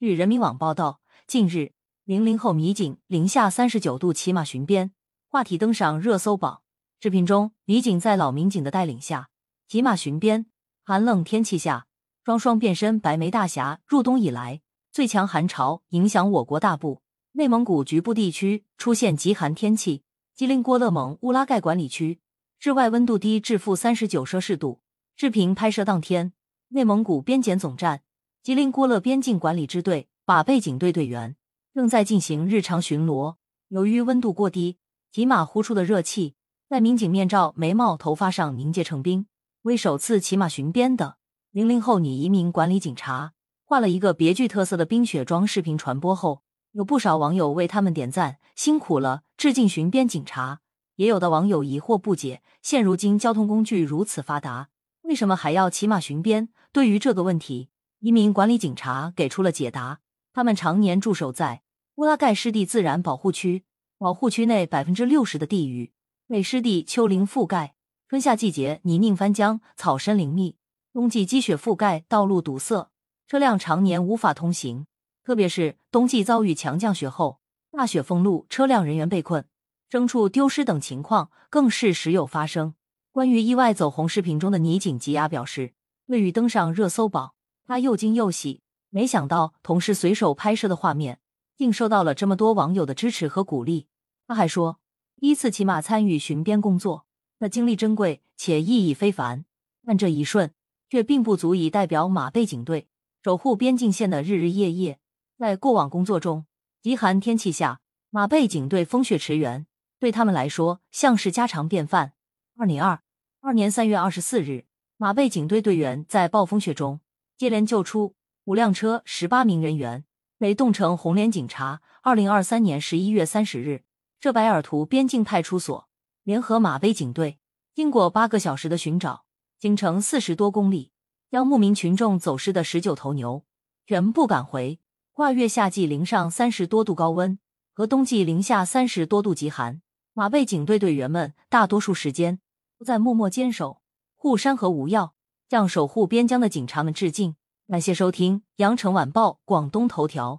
据人民网报道，近日零零后米警零下三十九度骑马巡边，话题登上热搜榜。视频中，米警在老民警的带领下骑马巡边，寒冷天气下，双双变身白眉大侠。入冬以来，最强寒潮影响我国大部、内蒙古局部地区出现极寒天气。吉林郭勒盟乌拉盖管理区室外温度低至负三十九摄氏度。视频拍摄当天，内蒙古边检总站。吉林郭勒边境管理支队马背警队队员正在进行日常巡逻。由于温度过低，骑马呼出的热气在民警面罩、眉毛、头发上凝结成冰。为首次骑马巡边的零零后女移民管理警察画了一个别具特色的冰雪妆。视频传播后，有不少网友为他们点赞，辛苦了，致敬巡边警察。也有的网友疑惑不解：现如今交通工具如此发达，为什么还要骑马巡边？对于这个问题，一名管理警察给出了解答。他们常年驻守在乌拉盖湿地自然保护区，保护区内百分之六十的地域被湿地丘陵覆盖。春夏季节泥泞翻江，草深林密；冬季积雪覆盖，道路堵塞，车辆常年无法通行。特别是冬季遭遇强降雪后，大雪封路，车辆人员被困，牲畜丢失等情况更是时有发生。关于意外走红视频中的女警吉娅表示，未遇登上热搜榜。他又惊又喜，没想到同事随手拍摄的画面竟受到了这么多网友的支持和鼓励。他还说，第一次骑马参与巡边工作，那经历珍贵且意义非凡。但这一瞬却并不足以代表马背警队守护边境线的日日夜夜。在过往工作中，极寒天气下，马背警队风雪驰援，对他们来说像是家常便饭。二零二二年三月二十四日，马背警队队员在暴风雪中。接连救出五辆车、十八名人员，被冻成红脸警察。二零二三年十一月三十日，浙白尔图边境派出所联合马背警队，经过八个小时的寻找，行程四十多公里，将牧民群众走失的十九头牛全部赶回。跨越夏季零上三十多度高温和冬季零下三十多度极寒，马背警队队员们大多数时间都在默默坚守护山河无恙。向守护边疆的警察们致敬！感谢收听《羊城晚报广东头条》。